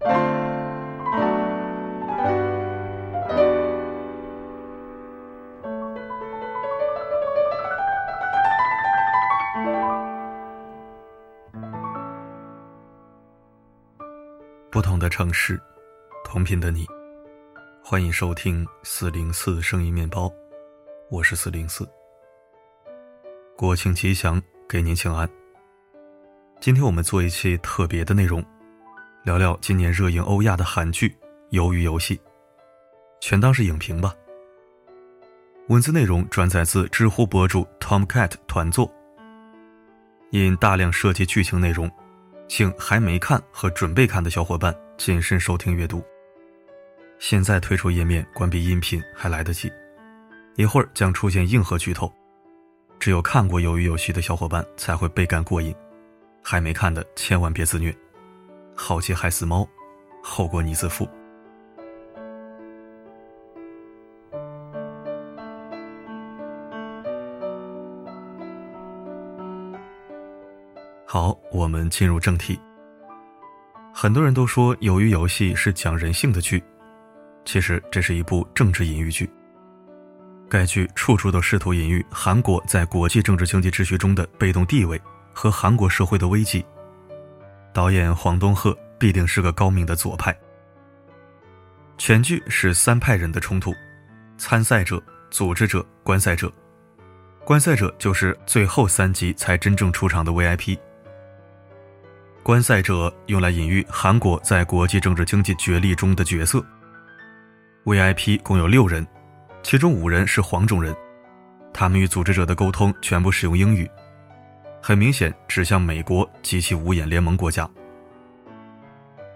不同的城市，同频的你，欢迎收听四零四声音面包，我是四零四。国庆吉祥，给您请安。今天我们做一期特别的内容，聊聊今年热映欧亚的韩剧《鱿鱼游戏》，全当是影评吧。文字内容转载自知乎博主 Tomcat 团作，因大量涉及剧情内容。请还没看和准备看的小伙伴谨慎收听阅读。现在退出页面，关闭音频还来得及。一会儿将出现硬核剧透，只有看过《鱿鱼游戏》的小伙伴才会倍感过瘾，还没看的千万别自虐。好奇害死猫，后果你自负。好，我们进入正题。很多人都说《鱿鱼游戏》是讲人性的剧，其实这是一部政治隐喻剧。该剧处处都试图隐喻韩国在国际政治经济秩序中的被动地位和韩国社会的危机。导演黄东赫必定是个高明的左派。全剧是三派人的冲突：参赛者、组织者、观赛者。观赛者就是最后三集才真正出场的 VIP。观赛者用来隐喻韩国在国际政治经济角力中的角色。VIP 共有六人，其中五人是黄种人，他们与组织者的沟通全部使用英语，很明显指向美国及其五眼联盟国家。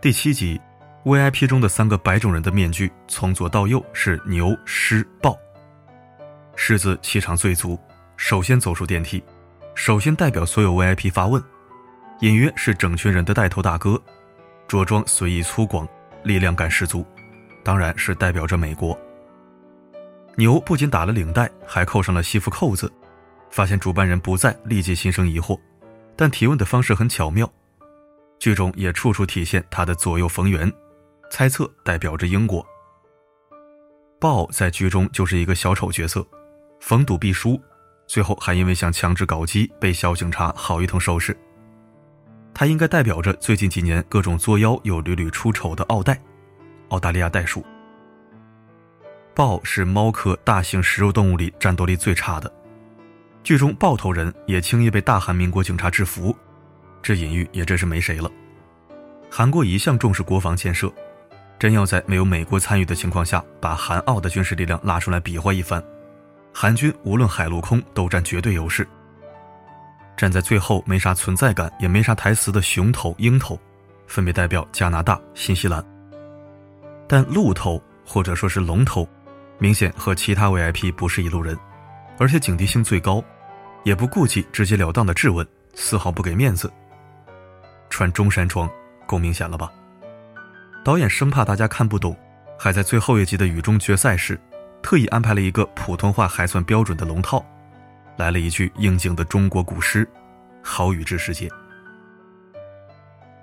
第七集，VIP 中的三个白种人的面具从左到右是牛、狮、豹。狮子气场最足，首先走出电梯，首先代表所有 VIP 发问。隐约是整群人的带头大哥，着装随意粗犷，力量感十足，当然是代表着美国。牛不仅打了领带，还扣上了西服扣子，发现主办人不在，立即心生疑惑，但提问的方式很巧妙。剧中也处处体现他的左右逢源，猜测代表着英国。豹在剧中就是一个小丑角色，逢赌必输，最后还因为想强制搞基被小警察好一通收拾。他应该代表着最近几年各种作妖又屡屡出丑的奥黛，澳大利亚袋鼠。豹是猫科大型食肉动物里战斗力最差的，剧中豹头人也轻易被大韩民国警察制服，这隐喻也真是没谁了。韩国一向重视国防建设，真要在没有美国参与的情况下把韩澳的军事力量拉出来比划一番，韩军无论海陆空都占绝对优势。站在最后没啥存在感也没啥台词的熊头、鹰头，分别代表加拿大、新西兰。但鹿头或者说是龙头，明显和其他 VIP 不是一路人，而且警惕性最高，也不顾及直截了当的质问，丝毫不给面子。穿中山装，够明显了吧？导演生怕大家看不懂，还在最后一集的雨中决赛时，特意安排了一个普通话还算标准的龙套。来了一句应景的中国古诗：“好雨知时节。”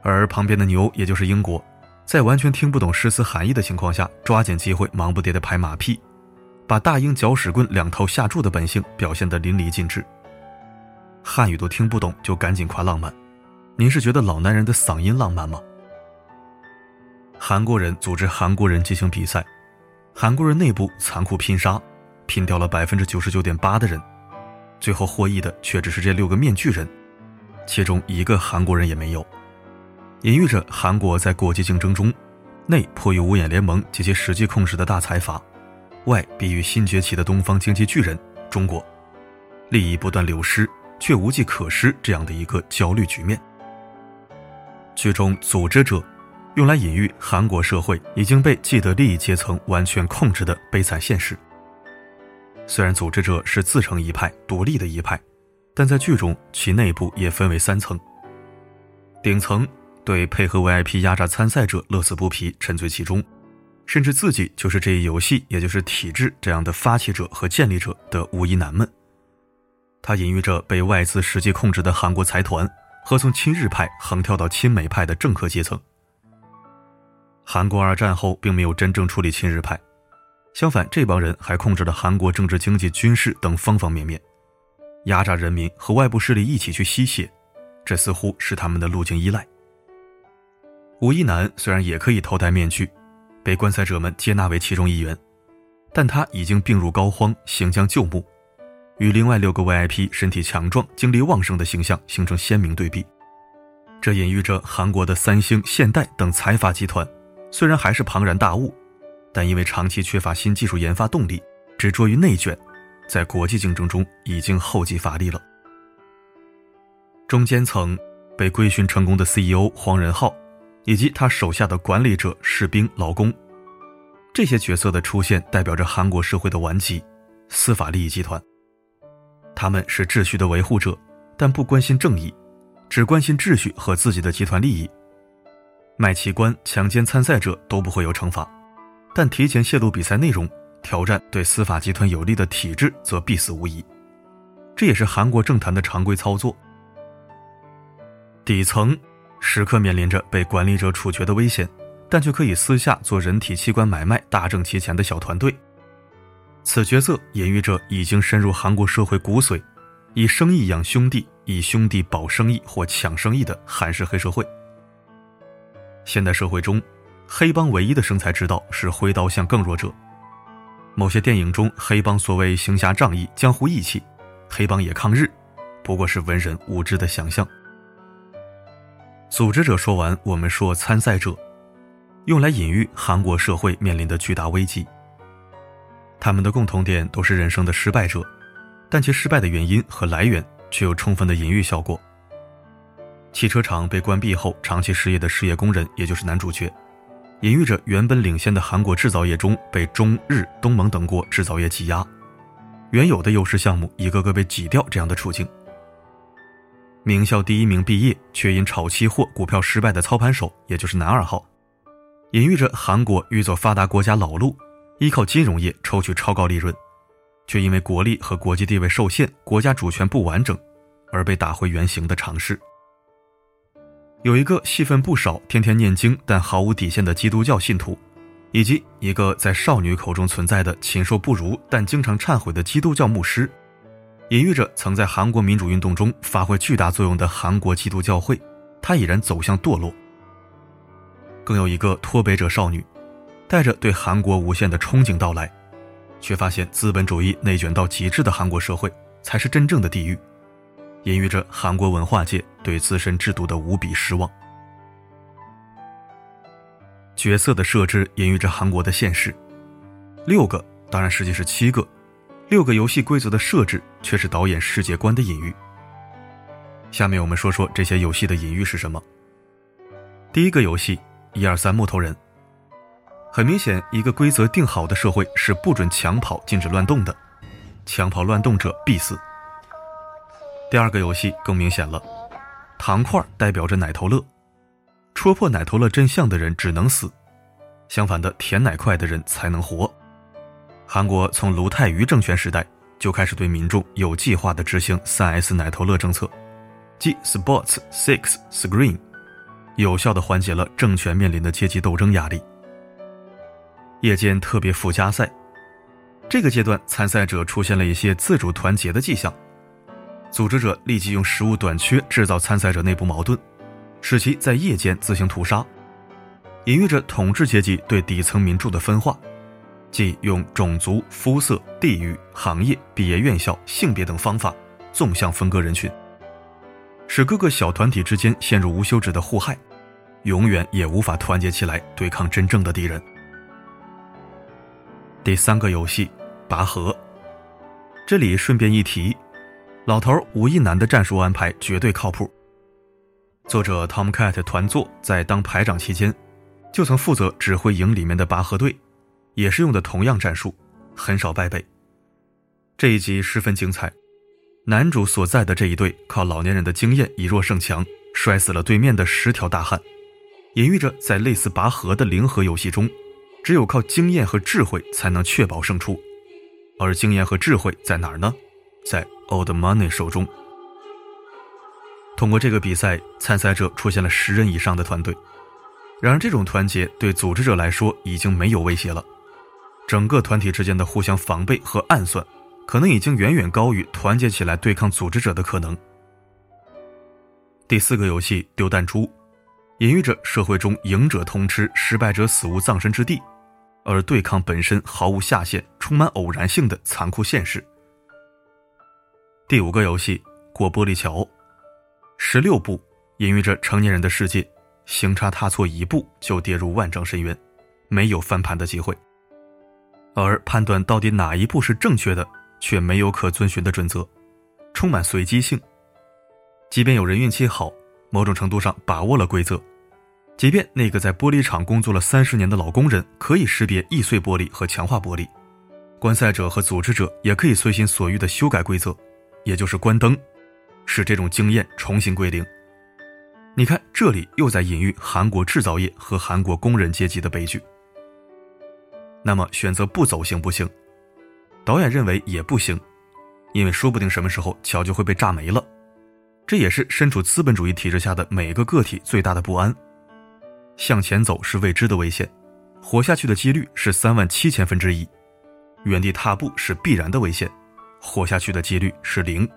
而旁边的牛，也就是英国，在完全听不懂诗词含义的情况下，抓紧机会忙不迭地拍马屁，把大英搅屎棍两头下注的本性表现得淋漓尽致。汉语都听不懂，就赶紧夸浪漫，您是觉得老男人的嗓音浪漫吗？韩国人组织韩国人进行比赛，韩国人内部残酷拼杀，拼掉了百分之九十九点八的人。最后获益的却只是这六个面具人，其中一个韩国人也没有，隐喻着韩国在国际竞争中，内迫于五眼联盟及其实际控制的大财阀，外比喻新崛起的东方经济巨人中国，利益不断流失却无计可施这样的一个焦虑局面。剧中组织者，用来隐喻韩国社会已经被既得利益阶层完全控制的悲惨现实。虽然组织者是自成一派、独立的一派，但在剧中其内部也分为三层。顶层对配合 VIP 压榨参赛者乐此不疲、沉醉其中，甚至自己就是这一游戏，也就是体制这样的发起者和建立者的吴一男们。他隐喻着被外资实际控制的韩国财团和从亲日派横跳到亲美派的政客阶层。韩国二战后并没有真正处理亲日派，相反，这帮人还控制了韩国政治、经济、军事等方方面面，压榨人民和外部势力一起去吸血，这似乎是他们的路径依赖。吴一男虽然也可以头戴面具，被观赛者们接纳为其中一员，但他已经病入膏肓，行将就木，与另外六个 VIP 身体强壮、精力旺盛的形象形成鲜明对比。这隐喻着韩国的三星、现代等财阀集团。虽然还是庞然大物，但因为长期缺乏新技术研发动力，执着于内卷，在国际竞争中已经后继乏力了。中间层被规训成功的 CEO 黄仁浩，以及他手下的管理者、士兵、劳工，这些角色的出现，代表着韩国社会的顽疾——司法利益集团。他们是秩序的维护者，但不关心正义，只关心秩序和自己的集团利益。卖器官、强奸参赛者都不会有惩罚，但提前泄露比赛内容、挑战对司法集团有利的体制则必死无疑。这也是韩国政坛的常规操作。底层时刻面临着被管理者处决的危险，但却可以私下做人体器官买卖、大挣其钱的小团队。此角色隐喻着已经深入韩国社会骨髓，以生意养兄弟、以兄弟保生意或抢生意的韩式黑社会。现代社会中，黑帮唯一的生财之道是挥刀向更弱者。某些电影中，黑帮所谓行侠仗义、江湖义气，黑帮也抗日，不过是文人无知的想象。组织者说完，我们说参赛者，用来隐喻韩国社会面临的巨大危机。他们的共同点都是人生的失败者，但其失败的原因和来源却有充分的隐喻效果。汽车厂被关闭后，长期失业的失业工人，也就是男主角，隐喻着原本领先的韩国制造业中被中日东盟等国制造业挤压，原有的优势项目一个个被挤掉这样的处境。名校第一名毕业却因炒期货股票失败的操盘手，也就是男二号，隐喻着韩国欲走发达国家老路，依靠金融业抽取超高利润，却因为国力和国际地位受限，国家主权不完整，而被打回原形的尝试。有一个戏份不少、天天念经但毫无底线的基督教信徒，以及一个在少女口中存在的禽兽不如但经常忏悔的基督教牧师，隐喻着曾在韩国民主运动中发挥巨大作用的韩国基督教会，它已然走向堕落。更有一个脱北者少女，带着对韩国无限的憧憬到来，却发现资本主义内卷到极致的韩国社会才是真正的地狱。隐喻着韩国文化界对自身制度的无比失望。角色的设置隐喻着韩国的现实，六个当然实际是七个，六个游戏规则的设置却是导演世界观的隐喻。下面我们说说这些游戏的隐喻是什么。第一个游戏，一二三木头人。很明显，一个规则定好的社会是不准抢跑、禁止乱动的，抢跑乱动者必死。第二个游戏更明显了，糖块代表着奶头乐，戳破奶头乐真相的人只能死，相反的甜奶块的人才能活。韩国从卢泰愚政权时代就开始对民众有计划的执行三 S 奶头乐政策，即 Sports Six Screen，有效的缓解了政权面临的阶级斗争压力。夜间特别附加赛，这个阶段参赛者出现了一些自主团结的迹象。组织者立即用食物短缺制造参赛者内部矛盾，使其在夜间自行屠杀，隐喻着统治阶级对底层民众的分化，即用种族、肤色、地域、行业、毕业院校、性别等方法纵向分割人群，使各个小团体之间陷入无休止的互害，永远也无法团结起来对抗真正的敌人。第三个游戏，拔河。这里顺便一提。老头吴亦男的战术安排绝对靠谱。作者 Tom Cat 团座在当排长期间，就曾负责指挥营里面的拔河队，也是用的同样战术，很少败北。这一集十分精彩，男主所在的这一队靠老年人的经验以弱胜强，摔死了对面的十条大汉，隐喻着在类似拔河的零和游戏中，只有靠经验和智慧才能确保胜出，而经验和智慧在哪儿呢？在 Old Money 手中。通过这个比赛，参赛者出现了十人以上的团队，然而，这种团结对组织者来说已经没有威胁了。整个团体之间的互相防备和暗算，可能已经远远高于团结起来对抗组织者的可能。第四个游戏丢弹珠，隐喻着社会中赢者通吃，失败者死无葬身之地，而对抗本身毫无下限、充满偶然性的残酷现实。第五个游戏过玻璃桥，十六步隐喻着成年人的世界。行差踏错一步就跌入万丈深渊，没有翻盘的机会。而判断到底哪一步是正确的，却没有可遵循的准则，充满随机性。即便有人运气好，某种程度上把握了规则，即便那个在玻璃厂工作了三十年的老工人可以识别易碎玻璃和强化玻璃，观赛者和组织者也可以随心所欲地修改规则，也就是关灯，使这种经验重新归零。你看，这里又在隐喻韩国制造业和韩国工人阶级的悲剧。那么，选择不走行不行？导演认为也不行，因为说不定什么时候桥就会被炸没了。这也是身处资本主义体制下的每个个体最大的不安。向前走是未知的危险，活下去的几率是三万七千分之一；原地踏步是必然的危险，活下去的几率是零。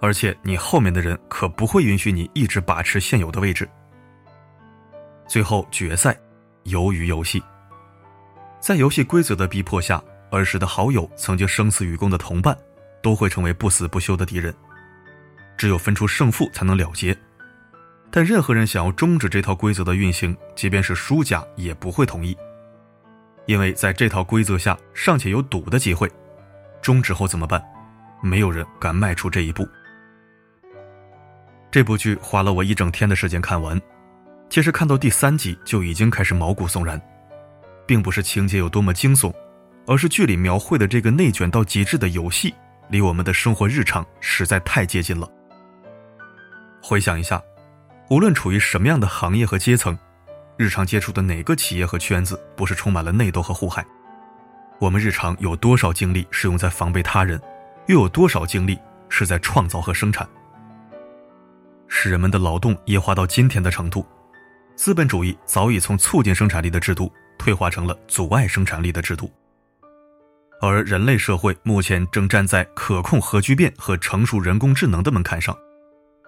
而且你后面的人可不会允许你一直把持现有的位置。最后决赛，鱿鱼游戏。在游戏规则的逼迫下，儿时的好友、曾经生死与共的同伴，都会成为不死不休的敌人。只有分出胜负才能了结。但任何人想要终止这套规则的运行，即便是输家也不会同意，因为在这套规则下尚且有赌的机会。终止后怎么办？没有人敢迈出这一步。这部剧花了我一整天的时间看完，其实看到第三集就已经开始毛骨悚然，并不是情节有多么惊悚，而是剧里描绘的这个内卷到极致的游戏，离我们的生活日常实在太接近了。回想一下，无论处于什么样的行业和阶层，日常接触的哪个企业和圈子不是充满了内斗和祸害？我们日常有多少精力是用在防备他人，又有多少精力是在创造和生产？使人们的劳动液化到今天的程度，资本主义早已从促进生产力的制度退化成了阻碍生产力的制度。而人类社会目前正站在可控核聚变和成熟人工智能的门槛上，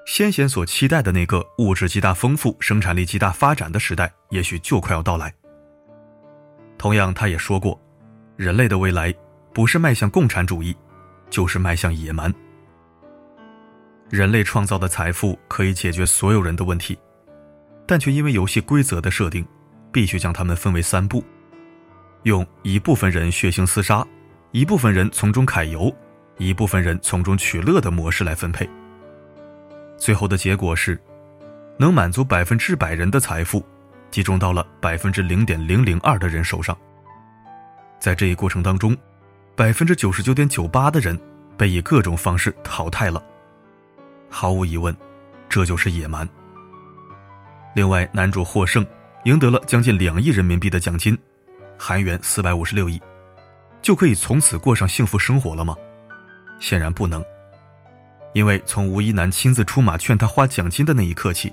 先贤所期待的那个物质极大丰富、生产力极大发展的时代，也许就快要到来。同样，他也说过，人类的未来不是迈向共产主义，就是迈向野蛮。人类创造的财富可以解决所有人的问题，但却因为游戏规则的设定，必须将他们分为三步，用一部分人血腥厮杀，一部分人从中揩油，一部分人从中取乐的模式来分配。最后的结果是，能满足百分之百人的财富，集中到了百分之零点零零二的人手上。在这一过程当中，百分之九十九点九八的人被以各种方式淘汰了。毫无疑问，这就是野蛮。另外，男主获胜，赢得了将近两亿人民币的奖金，韩元四百五十六亿，就可以从此过上幸福生活了吗？显然不能。因为从吴一男亲自出马劝他花奖金的那一刻起，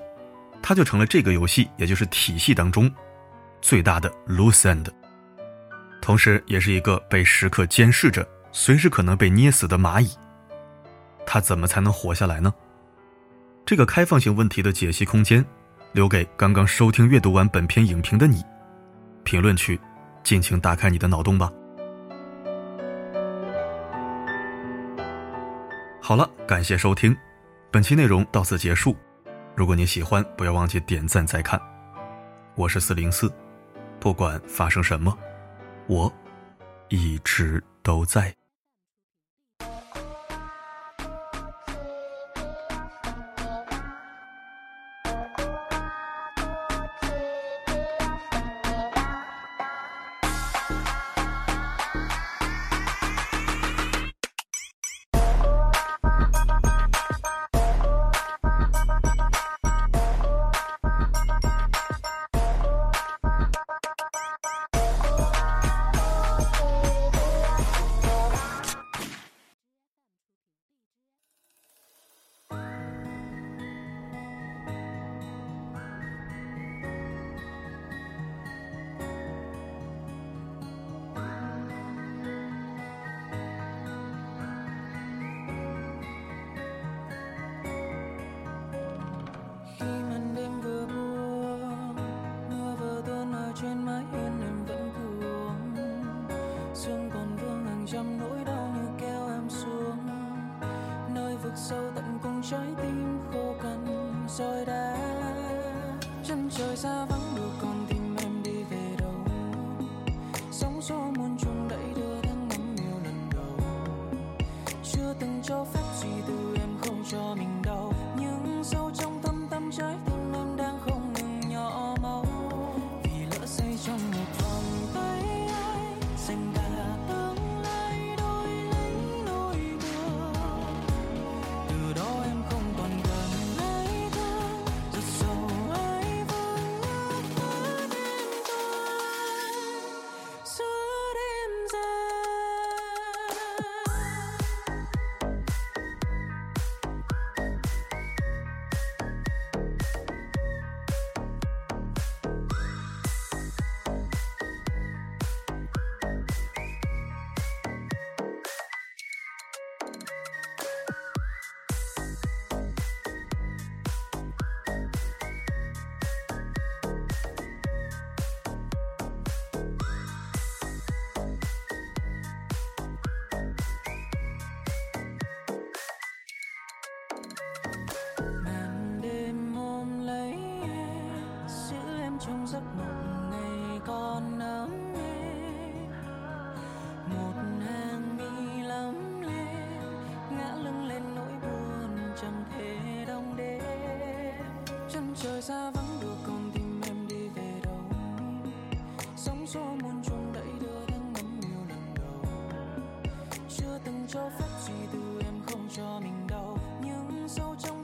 他就成了这个游戏，也就是体系当中最大的 loose end，同时也是一个被时刻监视着、随时可能被捏死的蚂蚁。他怎么才能活下来呢？这个开放性问题的解析空间，留给刚刚收听阅读完本篇影评的你。评论区，尽情打开你的脑洞吧。好了，感谢收听，本期内容到此结束。如果你喜欢，不要忘记点赞再看。我是四零四，不管发生什么，我一直都在。sâu tận cùng trái tim khô cằn rồi đã chân trời xa vắng được còn tim em đi về đâu. Sóng gió muôn trùng đẩy đưa đang ngắm nhiều lần đầu. Chưa từng cho phép gì tư em không cho mình đau. Nhưng sâu trong thâm tâm trái tim cho phép duy tư em không cho mình đau. Những sâu trong